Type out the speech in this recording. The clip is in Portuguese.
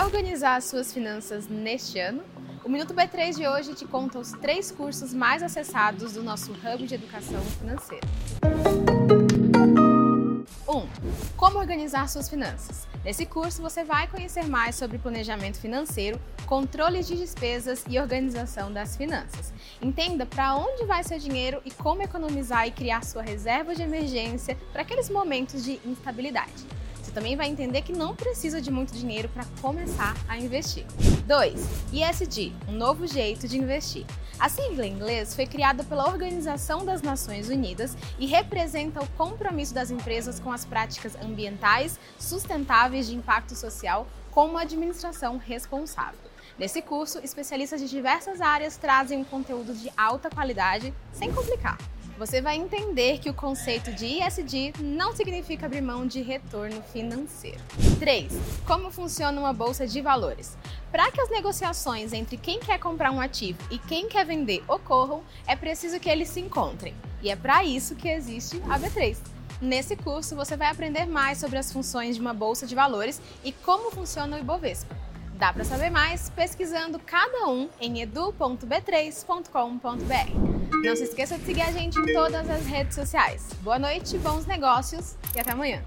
Quer organizar suas finanças neste ano? O Minuto B3 de hoje te conta os três cursos mais acessados do nosso Hub de Educação Financeira. 1. Um, como organizar suas finanças? Nesse curso você vai conhecer mais sobre planejamento financeiro, controle de despesas e organização das finanças. Entenda para onde vai seu dinheiro e como economizar e criar sua reserva de emergência para aqueles momentos de instabilidade. Você também vai entender que não precisa de muito dinheiro para começar a investir. 2. ESG, um novo jeito de investir. A sigla em inglês foi criada pela Organização das Nações Unidas e representa o compromisso das empresas com as práticas ambientais sustentáveis de impacto social como administração responsável. Nesse curso, especialistas de diversas áreas trazem um conteúdo de alta qualidade sem complicar você vai entender que o conceito de ISD não significa abrir mão de retorno financeiro. 3. Como funciona uma bolsa de valores? Para que as negociações entre quem quer comprar um ativo e quem quer vender ocorram, é preciso que eles se encontrem. E é para isso que existe a B3. Nesse curso, você vai aprender mais sobre as funções de uma bolsa de valores e como funciona o Ibovespa. Dá para saber mais pesquisando cada um em edu.b3.com.br. Não se esqueça de seguir a gente em todas as redes sociais. Boa noite, bons negócios e até amanhã.